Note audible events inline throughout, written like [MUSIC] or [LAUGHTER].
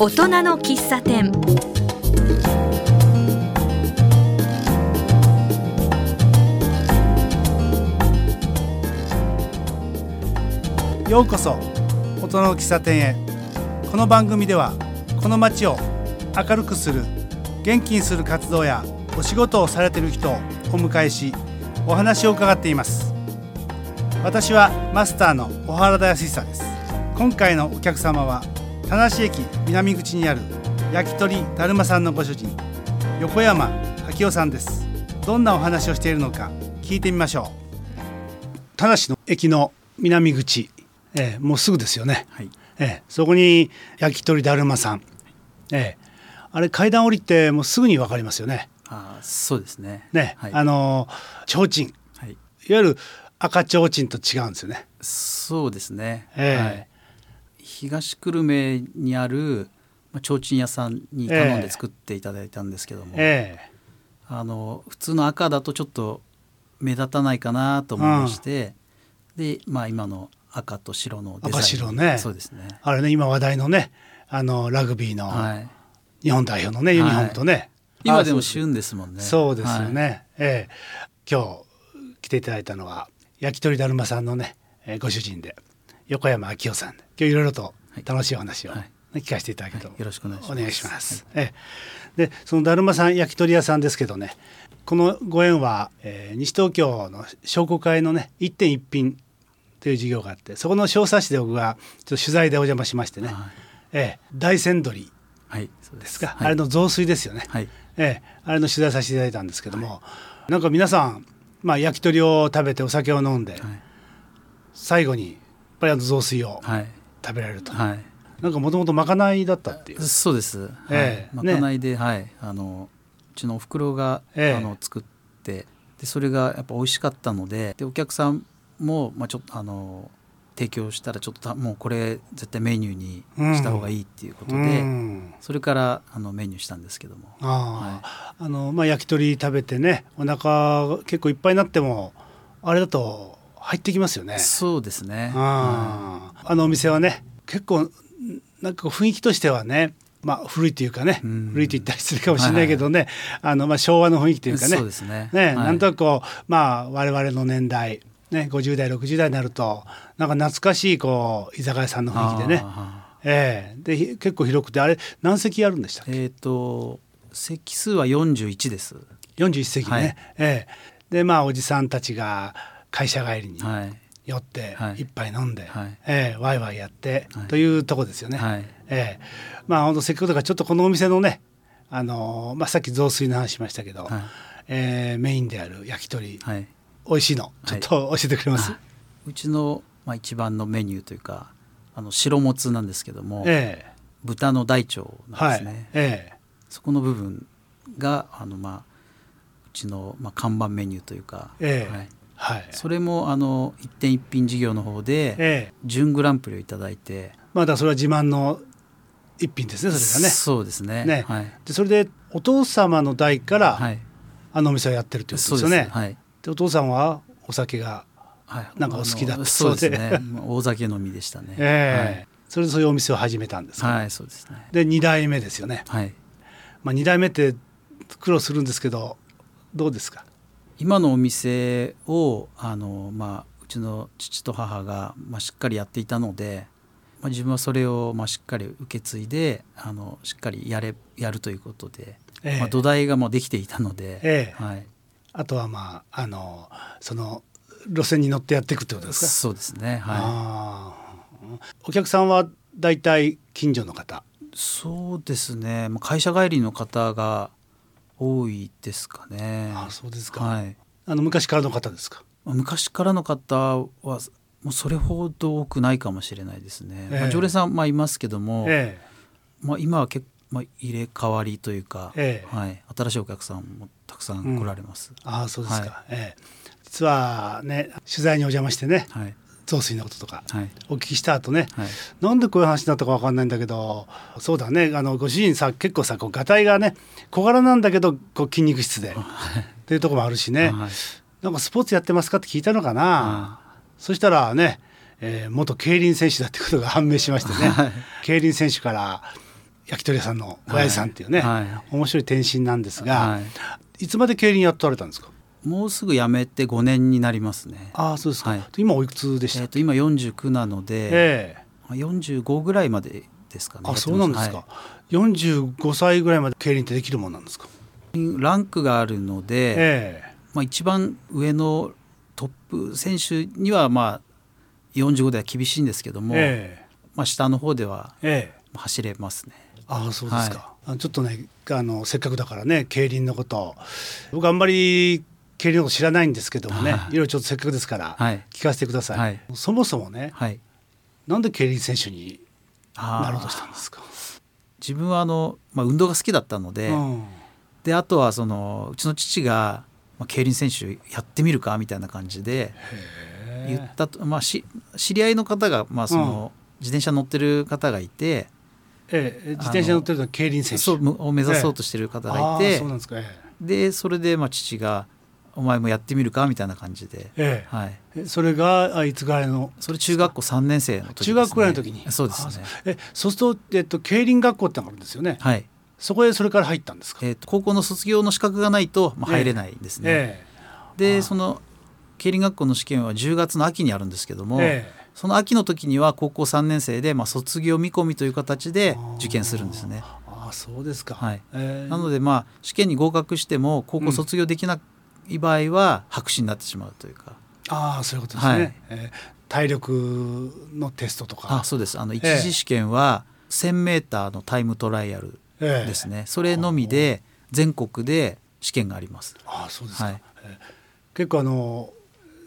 大人の喫茶店。ようこそ大人の喫茶店へ。この番組ではこの街を明るくする元気にする活動やお仕事をされている人をお迎えしお話を伺っています。私はマスターの小原田康久です。今回のお客様は田無駅南口にある焼き鳥だるまさんのご主人横山昭夫さんです。どんなお話をしているのか聞いてみましょう。田無の駅の南口えー、もうすぐですよね、はい。えー、そこに焼き鳥だるまさん、えー、あれ階段降りてもうすぐに分かりますよね。あそうですね。ね、はい、あの提灯、はい、いわゆる赤ちょうちんと違うんですよね。そうですね、えー、はい、東久留米にあるちょうちん屋さんに頼んで作っていただいたんですけども、えー、あの普通の赤だとちょっと目立たないかなと思いまして、うん、でまあ今の赤と白の赤白ね。そうですね。あれね今話題のねあのラグビーの日本代表のね、はい、ユニフォームとね、今でも旬ですもんね。そうですよね、はい、ええ。今日来ていただいたのは焼き鳥だるまさんのね、えー、ご主人で横山昭夫さんで今日いろいろと楽しいお話を、ね、聞かせていただけと、よろしくお願いします。お願いでそのだるまさん焼き鳥屋さんですけどねこのご縁は、えー、西東京の商工会のね一点一品という事業があってそこの小冊子で僕がちょっと取材でお邪魔しましてね、はい、ええ、大山鳥ですか、はい、あれの雑炊ですよね、はい、ええ、あれの取材させていただいたんですけども、はい、なんか皆さん、まあ、焼き鳥を食べてお酒を飲んで、最後にぱりあの雑炊を食べられると。はい。なんかもともとまかないだったっていう。そうです。ええ。まかないで、ね、はい、あのうちのお袋が、ええ、あの作ってでそれがやっぱ美味しかったのででお客さんも、まあ、ちょっとあの提供したらちょっともうこれ絶対メニューにした方がいいっていうことで、うん、それからあのメニューしたんですけども。あ、はい、あのまあ、焼き鳥食べてねお腹結構いっぱいになってもあれだと入ってきますよね。そうですね。あ,、あのお店はね結構なんか雰囲気としてはねまあ、古いというかね、うん、古いと言ったりするかもしれないけどね、はいはい、あのまあ、昭和の雰囲気というかね。そうですね。ね、はい、なんとなくこう、まあ、我々の年代ね、50代60代になるとなんか懐かしいこう居酒屋さんの雰囲気でね、えー、で結構広くてあれ何席あるんでしたっけ？えっ、ー、と席数は41です。41席ね、はい、えー、でまあおじさんたちが会社帰りに寄って一杯飲んで、はい、えー、ワイワイやって、はい、というとこですよね、はい、えー、まあ本当せっかくだからちょっとこのお店のねあのー、まあ、さっき雑炊の話しましたけど、はい、えー、メインである焼き鳥、はい。美味しいのちょっと教えてくれます、はい、うちの、まあ、一番のメニューというかあの白もつなんですけども、ええ、豚の大腸なんですね、はい、ええ、そこの部分があの、まあ、うちの、まあ、看板メニューというか、ええ、はいはい、それもあの一点一品事業の方で、ええ、準グランプリを頂いてまだそれは自慢の一品ですねそれがね。そうですね。ね、はい、でそれでお父様の代から、はい、あのお店をやってるということですよね。はい。でお父さんはお酒がなんかお好きだったそうで,、ね、[LAUGHS] 大酒飲みでしたね、えー、はい、それでそういうお店を始めたんですはいそうですね。で2代目ですよね。はい。まあ2代目って苦労するんですけどどうですか？今のお店をあの、まあ、うちの父と母が、まあ、しっかりやっていたので、まあ、自分はそれを、まあ、しっかり受け継いであのしっかりやれやるということで、えー、まあ、土台がもうできていたので、えー、はい、あとはまああのその路線に乗ってやっていくってことですか？そうですねはい。お客さんは大体近所の方？そうですね。会社帰りの方が多いですかね。あそうですか、はい、あの昔からの方ですか？昔からの方はもうそれほど多くないかもしれないですね、えー、まあ、常連さんまあいますけども、えー、まあ、今は結まあ、入れ替わりというか、ええ、はい、新しいお客さんもたくさん来られます。うん、あそうですか、はい、ええ、実はね取材にお邪魔してね、はい、雑炊のこととかお聞きした後ね、はい、なんでこういう話になったか分かんないんだけどそうだね。あのご主人さ結構さこうがたいがね小柄なんだけどこう筋肉質で。っていうところもあるしね、はい、なんかスポーツやってますかって聞いたのかな、そしたらね、えー、元競輪選手だってことが判明しましてね、競輪選手から焼き鳥屋さんの親父さんっていうね、はい。はい、面白い転身なんですが、はい、いつまで競輪やっとられたんですか？もうすぐ辞めて5年になりますね。ああそうですか、はい、今おいくつでした、えー、と今49なので、えー、45ぐらいまでですかね。あそうなんですか、はい、45歳ぐらいまで競輪ってできるもんなんですか？ランクがあるので、えーまあ、一番上のトップ選手にはまあ45では厳しいんですけども、えー、まあ、下の方では走れますね。えー、ああそうですか、はい、ちょっとねあのせっかくだからね競輪のこと僕あんまり競輪の知らないんですけどもね、はい、いろいろちょっとせっかくですから聞かせてください。はい、そもそもね、はい、なんで競輪選手になろうとしたんですか？自分はあの、まあ、運動が好きだったのでうん、であとはそのうちの父が、まあ、競輪選手やってみるかみたいな感じで言ったと、まあ、し知り合いの方が、まあその、うん、自転車乗ってる方がいて。ええ、自転車乗ってるのは競輪選手。を目指そうとしてる方がいて、ええ、そでえそれでまあ父がお前もやってみるかみたいな感じで、ええ。はい、それがいつぐらいの？それ中学校3年生の時、ね、中学ぐらいの時に？そうですね。えそうすると、えっと、競輪学校ってあるんですよね。はい。そこへそれから入ったんですか、えー、高校の卒業の資格がないと、まあ、入れないんですね、ええ、でその競輪学校の試験は10月の秋にあるんですけども、え、その秋の時には高校3年生で、まあ、卒業見込みという形で受験するんですね。あそうですか、はい。なのでまあ試験に合格しても高校卒業できなない場合は白紙になってしまうというか。ああそういうことですね、はい、えー、体力のテストとか。あそうです。あの一次試験は 1,000m のタイムトライアルですね、えー、それのみで全国で試験があります。ああそうですか、はい、えー、結構あの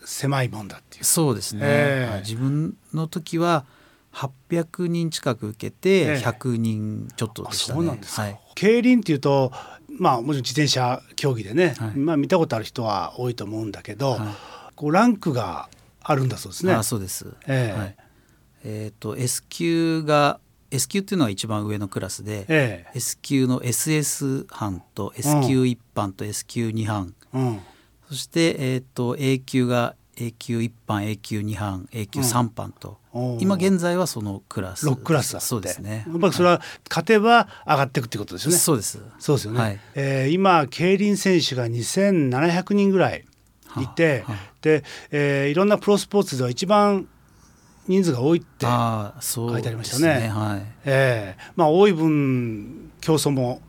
狭いもんだっていう。そうですね、えー、自分の時は800人近く受けて100人ちょっとでしたね、そうなんですか、はい、競輪っていうとまあもちろん自転車競技でね、はい、まあ見たことある人は多いと思うんだけど、はい、こうランクがあるんだそうですね。あそうです。えー、はい、えっ、ー、と S 級が S 級っていうのは一番上のクラスで、えー、S 級の SS 班と S 級1班と S 級2班、うん、そして、えーと、A 級が A 級1班 A 級2班 A 級3班と、今現在はそのクラス。6クラスそうですね。やっぱりそれは勝てば上がっていくってことですよね。そうです。そうですよね、はい、えー、今競輪選手が2700人ぐらいい。て、はあはあ、で、えー、いろんなプロスポーツでは一番人数が多いって書いてありましたね。ね。はい、えー、まあ多い分競争も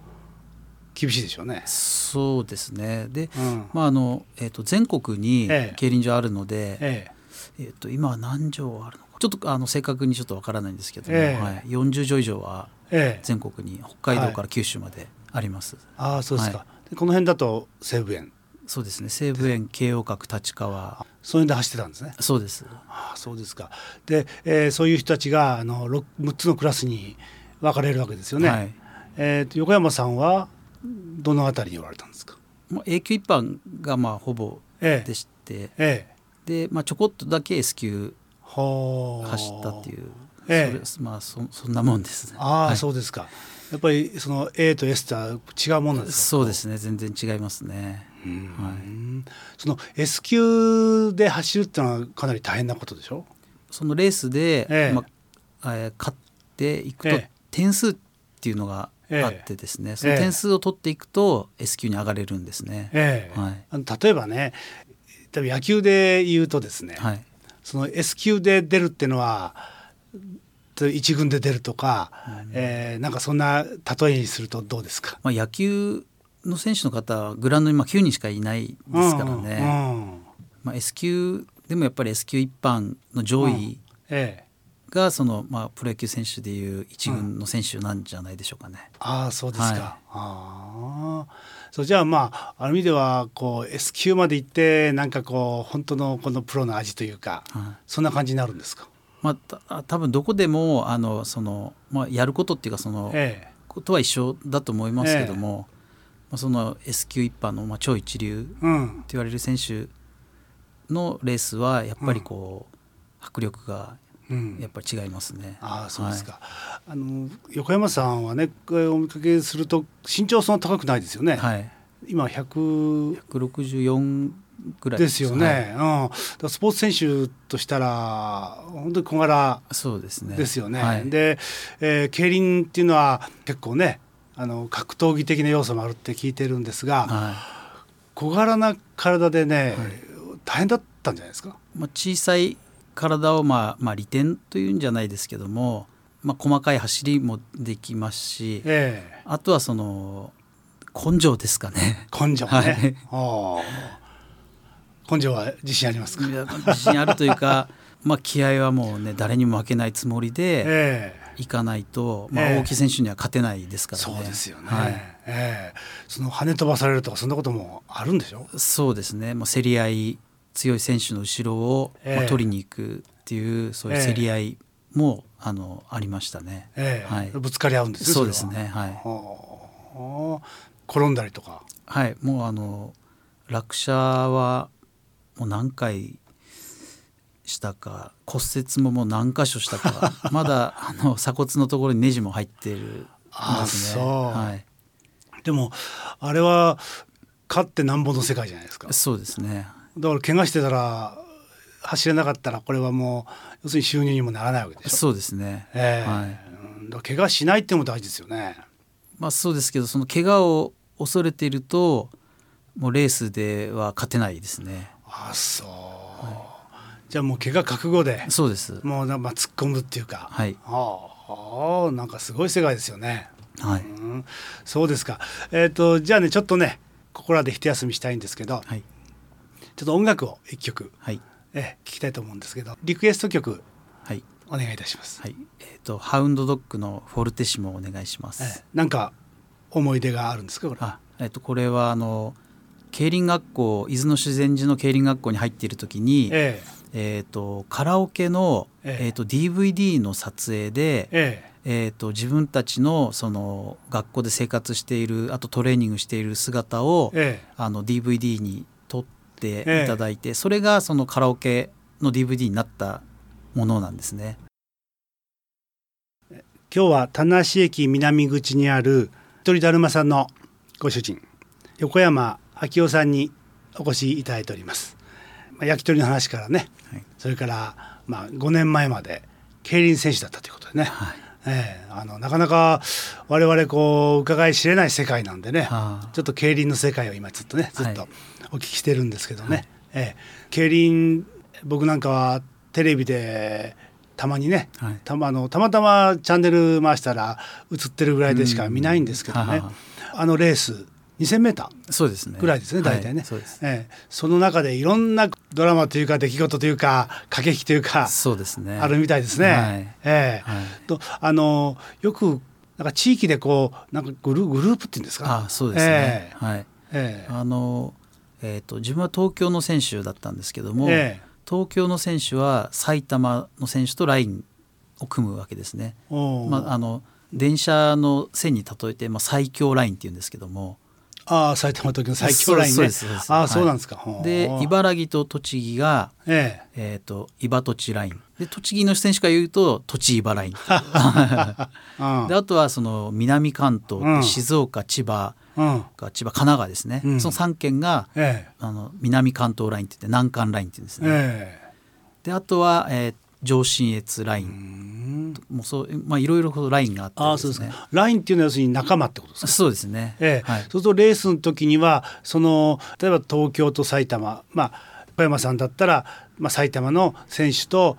厳しいでしょうね。そうですね。で、うん、まああのえっ、ー、と全国に競輪場あるので、えー、えー、と今は何場あるのか。ちょっとあの正確にちょっとわからないんですけども、えー、はい、40場以上は全国に、北海道から九州まであります。はい、ああそうですか。はい、この辺だと西武園。そうですね。西武園慶応閣立川。そういうで走ってたんですね。そうです。ああそうですか。で、えー、そういう人たちがあの 6, 6つのクラスに分かれるわけですよね、はい、えーと、横山さんはどのあたりにおられたんですか、まあ、A 級一般がまあほぼでして、ええ。で、まあ、ちょこっとだけ S 級走ったっていう、ええ、まあそそんなもんですね。ああ、はい、そうですか。やっぱりその A と S とは違うものですか？そうですね。全然違いますね。はい、その S 級で走るってのはかなり大変なことでしょ？そのレースで、ええ。まあえー、勝っていくと、点数っていうのがあってですね、その点数を取っていくと S 級に上がれるんですね。えはい、例えばね多分野球で言うとですね、はい、その S 級で出るっていうのは一軍で出るとか、うん、えー、なんかそんな例えにするとどうですか、まあ、野球の選手の方はグラウンドにまあ9人しかいないですからね、うんうん、まあ、S 級でもやっぱり S 級一般の上位がその、まあ、プロ野球選手でいう一軍の選手なんじゃないでしょうかね。ああそうですか、はい、あそうじゃあまあある意味ではこう S 級まで行ってなんかこう本当のこのプロの味というか、はい、そんな感じになるんですか？まあ、多分どこでもあのその、まあ、やることっていうかその、ええ、ことは一緒だと思いますけども、えまあ、その S 級一般のまあ超一流って言われる選手のレースはやっぱりこう、迫力がやっぱり違いますね。うん、あそうですか、はい、あの横山さんはねお見かけすると身長そんな高くないですよね。はい、今100 164ぐらいです。よね、はい、うん、スポーツ選手としたら本当に小柄ですよね。ねはい、で、えー、競輪っていうのは結構ねあの格闘技的な要素もあるって聞いてるんですが、はい、小柄な体でね、大変だったんじゃないですか、まあ、小さい体を、まあ、まあ利点というんじゃないですけども、まあ、細かい走りもできますし、えー、あとはその根性ですかね。根性ね、はい、根性は自信ありますか？自信あるというか [LAUGHS] まあ気合はもうね誰にも負けないつもりで、えーいかないと、まあ、大木選手には勝てないですからね。そうですよね、はい、えー、その跳ね飛ばされるとかそんなこともあるんでしょ？そうですね、まあ、競り合い強い選手の後ろを、まあ、取りに行くっていうそういう競り合いも、えー、あのありましたね、えー、はい、ぶつかり合うんですそうですねは。い。転んだりとか。はい。もうあの落車はもう何回したか骨折ももう何箇所したか [LAUGHS] まだあの鎖骨のところにネジも入ってるんですね。はい、でもあれは勝ってなんぼの世界じゃないですか。そうですねだから怪我してたら走れなかったらこれはもう要するに収入にもならないわけでしょ。そうですね。えー、はい。だ怪我しないっていうのも大事ですよね。まあそうですけどその怪我を恐れているともうレースでは勝てないですね。あそう。はいじゃあもう怪我覚悟でそうですもうまあ突っ込むっていうかはいああなんかすごい世界ですよねはい、うん、そうですかえっ、ー、とじゃあねちょっとねここらで一休みしたいんですけど、はい、ちょっと音楽を一曲、はい、え聞きたいと思うんですけどリクエスト曲はい。お願いいたします。はい。えっ、ー、とハウンドドッグのフォルテシモお願いします、えー、なんか思い出があるんですかこれ？あえっ、ー、とこれはあの競輪学校伊豆の修善寺の競輪学校に入っている時に、えーえーと、カラオケの、ええ。ーと、DVD の撮影で、ええ。えーと、自分たちのその学校で生活しているあとトレーニングしている姿を、ええ、あの DVD に撮っていただいて、え、それがそのカラオケの DVD になったものなんですね。今日は田無駅南口にある鳥だるまさんのご主人横山昭夫さんにお越しいただいております。焼き鳥の話からね、はい、それからまあ5年前まで競輪選手だったということでね、はい、えー、あのなかなか我々こう伺い知れない世界なんでね、ちょっと競輪の世界を今ちょっとねずっとお聞きしてるんですけどね、はい、えー、競輪僕なんかはテレビでたまにね、はい、たまのたまたまチャンネル回したら映ってるぐらいでしか見ないんですけどね、あのレース 2,000m そうですね。ぐらいですね大体ね、はい、そえー、その中でいろんなドラマというか出来事というか駆け引きというかそうですね。あるみたいですね。はい、えー、はい、とあのよくなんか地域でこうなんかグルグループっていうんですか？あそうですね、えー、はい、えー、あのえーと、自分は東京の選手だったんですけども、えー、東京の選手は埼玉の選手とラインを組むわけですね。まあ、あの電車の線に例えて、まあ、最強ラインっていうんですけどもああ埼玉東京の最強ラインね。ああそうなんですか、はい、で茨城と栃木が、ええ。えーと、茨土地ライン。で栃木の選手から言うと栃茨ラインであとはその南関東、うん、静岡千葉が千葉神奈川ですね、うん、その3県が、ええ、あの南関東ラインって言って南関ラインって言うんですね、ええ、であとは、えー、上信越ライン。もうそうまあいろいろラインがあって、ね、あそうですねラインっていうのは要するに仲間ってことですか？そうですね、ええ。はい、そうするとレースの時にはその例えば東京と埼玉まあ小山さんだったら、まあ、埼玉の選手と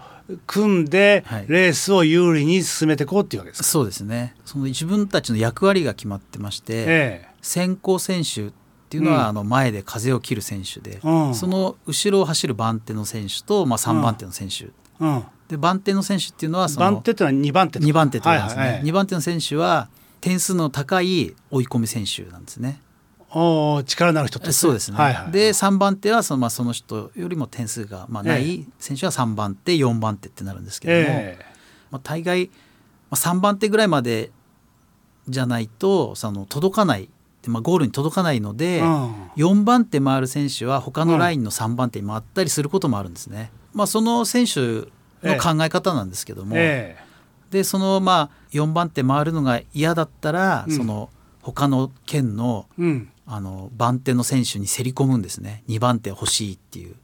組んでレースを有利に進めていこうっていうわけですか、そうですね。その自分たちの役割が決まってまして、ええ、先行選手っていうのは、あの前で風を切る選手で、うん、その後ろを走る番手の選手と、まあ、3番手の選手、うん、で番手の選手っていうのはその番手っていうのは2番手2番手ってことですね、はいはい、2番手の選手は点数の高い追い込み選手なんですね。お力のある人ってそうですね、はいはい、で3番手はその,、まあ、その人よりも点数が、まあ、ない選手は3番手4番手ってなるんですけども、えー、まあ、大概、まあ、3番手ぐらいまでじゃないとその届かないまあ、ゴールに届かないので、うん、4番手回る選手は他のラインの3番手に回ったりすることもあるんですね。まあ、その選手の考え方なんですけども、ええ、でそのまあ4番手回るのが嫌だったら、うん、その他の県のあの番手の選手に競り込むんですね。2番手欲しいっていう。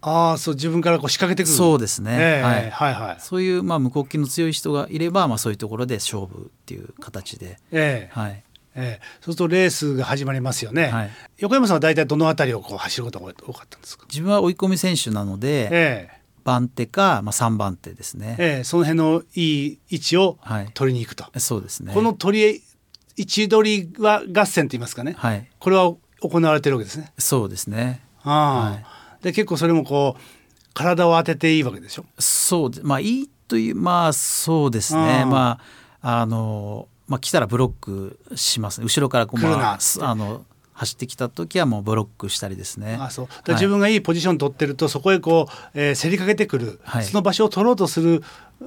ああそう自分からこう仕掛けてくる。そうですね、えー、はい、はいはい。そういう、まあ、無国旗の強い人がいれば、まあ、そういうところで勝負っていう形で、えー、はい。えー、そうするとレースが始まりますよね、はい、横山さんは大体どの辺りをこう走ることが多かったんですか？自分は追い込み選手なので、えー、番手か、まあ、3番手ですね、えー、その辺のいい位置を取りに行くと、はい、そうですね。この取り位置取りは合戦と言いますかね、はい、これは行われてるわけですね。そうですね。あ、はい、で結構それもこう体を当てていいわけでしょ？そうまあいいというまあそうですね。まああのまあ来たらブロックします、ね、後ろからこう、まあ、あの走ってきた時はもうブロックしたりですね。あそう自分がいいポジション取ってるとそこへこう、えー、競りかけてくる、はい、その場所を取ろうとする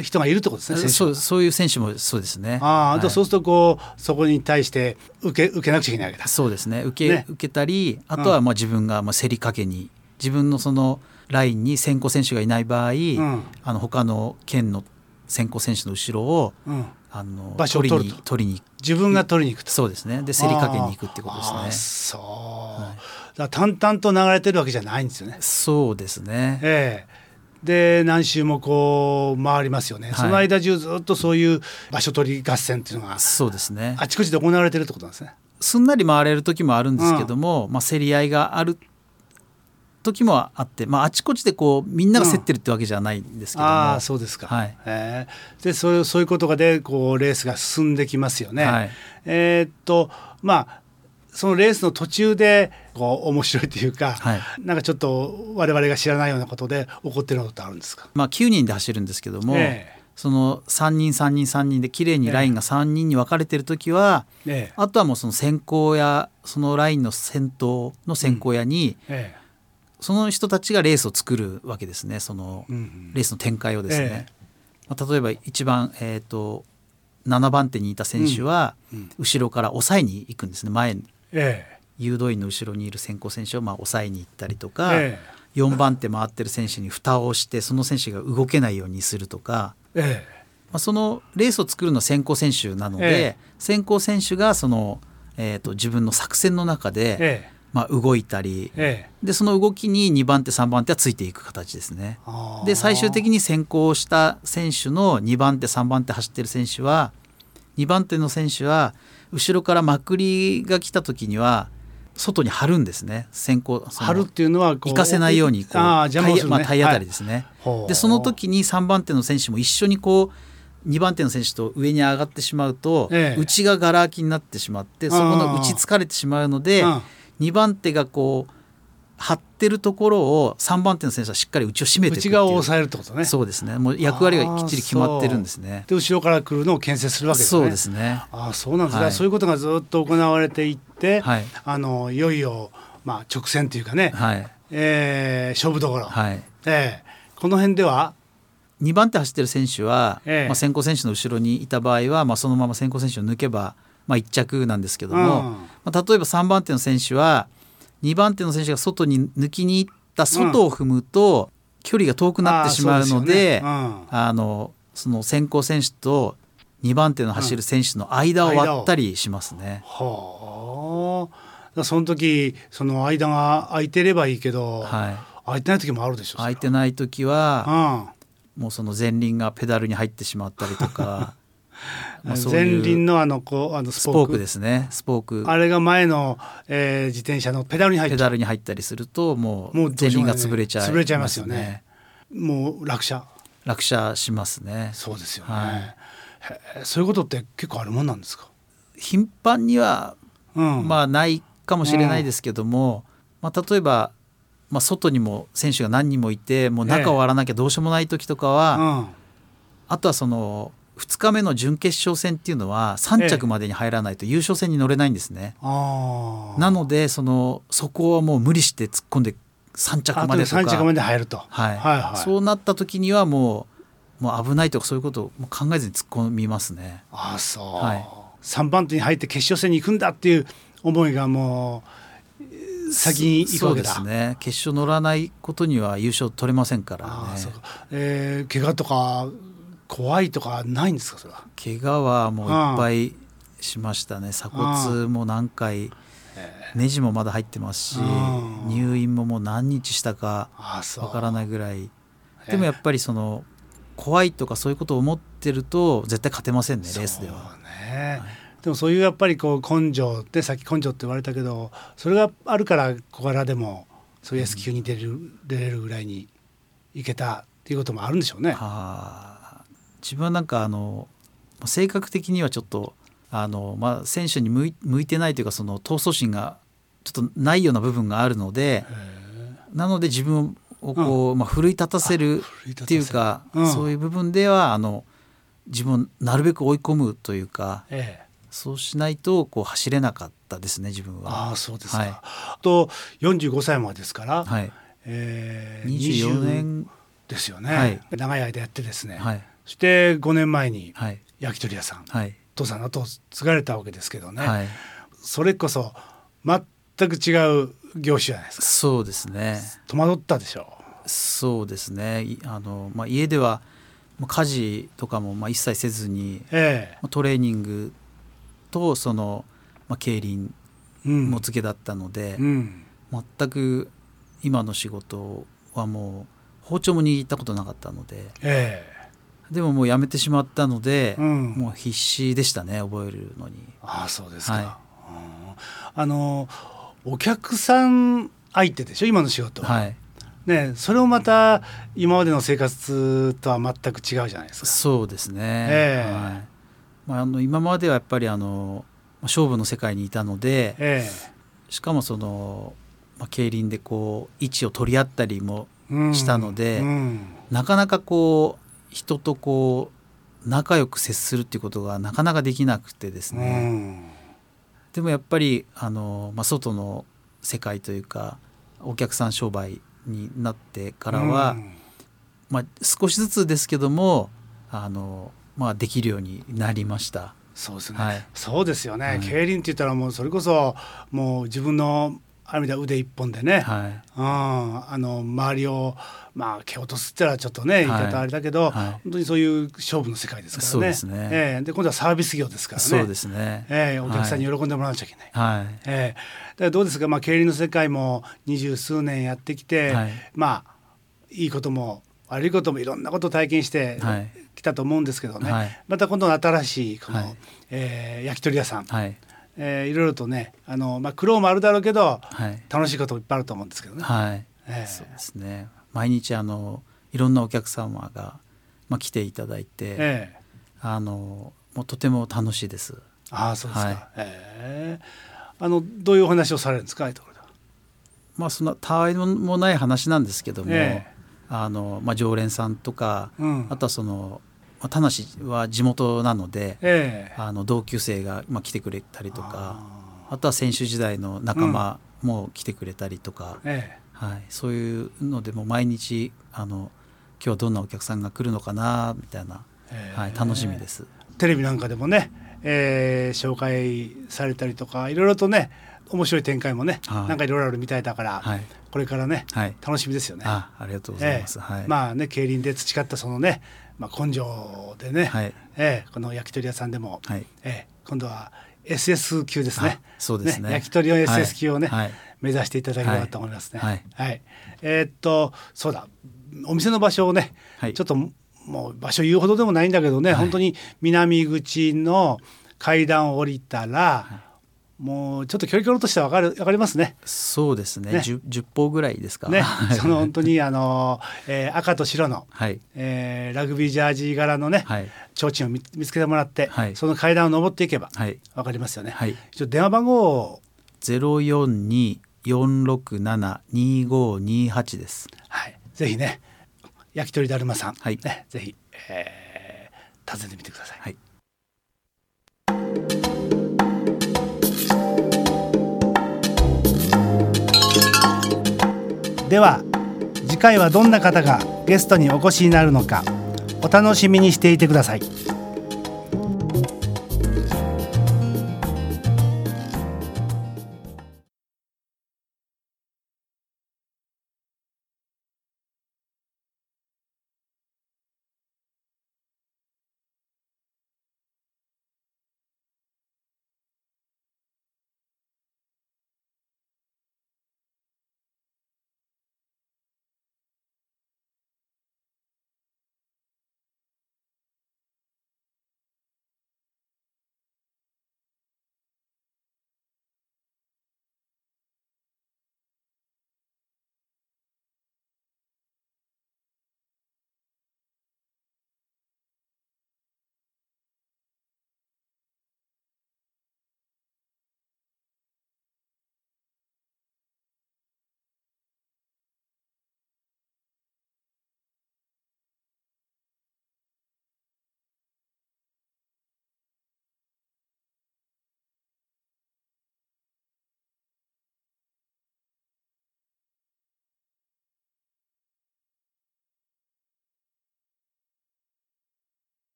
人がいるってことですね。そうそういう選手もそうですね。あ、はい、そうするとこうそこに対して受け受けなくちゃいけないわけだ。そうですね。受け、ね、受けたりあとはまあ自分がまあ競りかけに自分のそのラインに先行選手がいない場合、うん、あの他の県の先行選手の後ろを、うん、あの場所を取りに取りに自分が取りに行くと。そうですね。で競りかけに行くってことですね。そう、はい、だ淡々と流れてるわけじゃないんですよね。そうですね。ええ。で何周もこう回りますよね、はい、その間中ずっとそういう場所取り合戦っていうのがそうですね。あちこちで行われてるってことなんですね。すんなり回れる時もあるんですけども、うん、まあ、競り合いがある時もあって、まあ、あちこちでこうみんなが競ってるってわけじゃないんですけども、うん、あそうですか、はい、えー、でそうそういうことがでこうレースが進んできますよね。はい、えー、っとまあそのレースの途中でこう面白いというか、はい、なんかちょっと我々が知らないようなことで起こってることあるんですか、まあ、9人で走るんですけども、えー、その3人3人3人で綺麗にラインが3人に分かれてる時は、えー、あとはもうその先行やそのラインの先頭の先行屋に、うん。えーその人たちがレースを作るわけですね。そのレースの展開をですね。まあ、例えば一番、えーと、7番手にいた選手は、後ろから抑えに行くんですね。前に、誘導員の後ろにいる先行選手をまあ抑えに行ったりとか、え4番手回ってる選手に蓋をしてその選手が動けないようにするとか、まあ、そのレースを作るのは先行選手なので、先行選手がその、えーと、自分の作戦の中で、まあ、動いたり、ええ、でその動きに2番手3番手はついていく形ですね。で最終的に先行した選手の2番手3番手走ってる選手は2番手の選手は後ろからまくりが来た時には外に張るんですね。先行張るっていうのは行かせないようにこうあまあ、体当たりですね。はい、でその時に3番手の選手も一緒にこう2番手の選手と上に上がってしまうと、ええ、内ががら空きになってしまってそこの打ちつかれてしまうので。2番手がこう張ってるところを3番手の選手はしっかり内を締めて内側を抑えるってことね。そうですね。もう役割がきっちり決まってるんですね。で後ろから来るのを牽制するわけですね。そうですね。あそうなんです。ね、はい、そういうことがずっと行われていって、はい、あのいよいよ、まあ、直線というかね、はい。えー、勝負どころ、はい。えー、この辺では？2番手走ってる選手は、え。まあ、先行選手の後ろにいた場合は、まあ、そのまま先行選手を抜けばまあ、1着なんですけども、うん、まあ、例えば3番手の選手は2番手の選手が外に抜きに行った外を踏むと距離が遠くなってしまうので,、あのその先行選手と2番手の走る選手の間を割ったりしますね。はあ。その時その間が空いてればいいけど、はい、空いてない時もあるでしょ空いてない時は、うん、もうその前輪がペダルに入ってしまったりとかまあ、前輪のあのこうあのスポーク。ですね。スポーク。あれが前の、えー、自転車のペダルに入ペダルに入ったりするともう前輪が潰れちゃう、ね、潰れちゃいますよね。もう落車。落車しますね。そうですよね、はい、そういうことって結構あるもんなんですか？頻繁には、うん、まあないかもしれないですけども、うん、まあ、例えば、まあ、外にも選手が何人もいてもう中を割らなきゃどうしようもない時とかは、ええうん、あとはその2日目の準決勝戦っていうのは3着までに入らないと優勝戦に乗れないんですね。ええ、なのでそのそこはもう無理して突っ込んで3着までとか。3着まで入ると、はい、はいはい。そうなった時にはもうもう危ないとかそういうことを考えずに突っ込みますね。ああそう、はい、3番手に入って決勝戦に行くんだっていう思いがもう先に行くわけだ。そうですね。決勝乗らないことには優勝取れませんからね。あそうえー、怪我とか怖いとかないんですかそれは？怪我はもういっぱいしましたね。鎖骨も何回ネジもまだ入ってますし入院ももう何日したかわからないぐらい。でもやっぱりその怖いとかそういうことを思ってると絶対勝てませんねレースでは。ね、はい。でもそういうやっぱりこう根性ってさっき根性って言われたけどそれがあるから小柄でもそういう S 級に出る、うん、出れるぐらいにいけたっていうこともあるんでしょうね。は自分はなんかあの性格的にはちょっとあの、まあ、選手に向い向いてないというかその闘争心がちょっとないような部分があるのでなので自分をこう、うん、まあ、奮い立たせるっていうか、うん、そういう部分ではあの自分をなるべく追い込むというか、ええ、そうしないとこう走れなかったですね自分は。あそうですか、はい、あと45歳までですか？ら、はい。えー、24年。ですよね、はい、長い間やってですね、はい、そして5年前に焼き鳥屋さん、はい、父さんの後を継がれたわけですけどね、はい、それこそ全く違う業種じゃないですか。そうですね。戸惑ったでしょ。うそうですね。あの、まあ、家では家事とかもまあ一切せずに、ええ、トレーニングとその、まあ、競輪もつけだったので、うん、全く今の仕事はもう包丁も握ったことなかったので、えー、でももうやめてしまったので、うん、もう必死でしたね覚えるのに。ああそうですか、はい、あのお客さん相手でしょ今の仕事は。い。ね、それをまた今までの生活とは全く違うじゃないですか。そうですね、えー、はい。まあ、あの今まではやっぱりあの勝負の世界にいたので、えー、しかもその、まあ、競輪でこう位置を取り合ったりもしたので、うんうん、なかなかこう人とこう仲良く接するっていうことがなかなかできなくてですね、うん、でもやっぱりあの、まあ、外の世界というかお客さん商売になってからは、まあ、少しずつですけどもあの、まあ、できるようになりました。そうですね、はい、そうですよね、はい、競輪って言ったらもうそれこそもう自分のある意味では腕一本でね、はい、うん、あの周りをまあ蹴落とすってのはちょっとね言い方あれだけど、はい、本当にそういう勝負の世界ですからね。そうですね。えー、で今度はサービス業ですからね。そうですね。えー、お客さんに喜んでもらわなきゃいけない。はい。えー、だどうですか、まあ競輪の世界も二十数年やってきて、はい、まあいいことも悪いこともいろんなことを体験してきたと思うんですけどね、はい、また今度の新しいこの、はい、えー、焼き鳥屋さん。はいえー、いろいろとねあの、まあ、苦労もあるだろうけど、はい、楽しいこともいっぱいあると思うんですけどね。はい。えー、そうですね。毎日あのいろんなお客様が、まあ、来ていただいて、えー、あのもうとても楽しいです。あそうですか、はい、えー、あのどういうお話をされるんですかまあそんなたわいもない話なんですけども、えー、あのまあ、常連さんとか、うん、あとはそのまあ、田無は地元なので、えー、あの同級生が、まあ、来てくれたりとかあとは選手時代の仲間も来てくれたりとか、うん、はい、そういうのでも毎日あの今日はどんなお客さんが来るのかなみたいな、えー、はい、楽しみです。テレビなんかでもね、えー、紹介されたりとかいろいろとね面白い展開もね、はなんかいろいろあるみたいだから、はい、これからね、はい、楽しみですよね。あありがとうございます。えー、はい、まあね競輪で培ったそのねまあ、根性でね、はい。えー、この焼き鳥屋さんでも、はい。えー、今度は SS 級ですね。そうですね、ね、焼き鳥の SS 級をね、はい、目指していただければと思いますね。はい、はい、えー、っとそうだ。お店の場所をね、はい、ちょっともう場所言うほどでもないんだけどね、はい、本当に南口の階段を降りたら、もうちょっと距離感としては分かる分かりますね。そうですね。十、ね、歩ぐらいですか。ね、[LAUGHS] その本当にあの、えー、赤と白の、はい、えー、ラグビージャージ柄のね、はい、提灯を見見つけてもらって、はい、その階段を上っていけば、はい、分かりますよね。はい、ちょっと電話番号をゼロ四二四六七二五二八です。はい、ぜひね、焼き鳥だるまさん、はい、ね、ぜひ、えー、訪ねてみてください。はいでは次回はどんな方がゲストにお越しになるのかお楽しみにしていてください。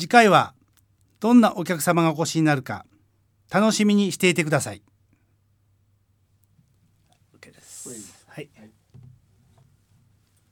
次回はどんなお客様がお越しになるか楽しみにしていてください。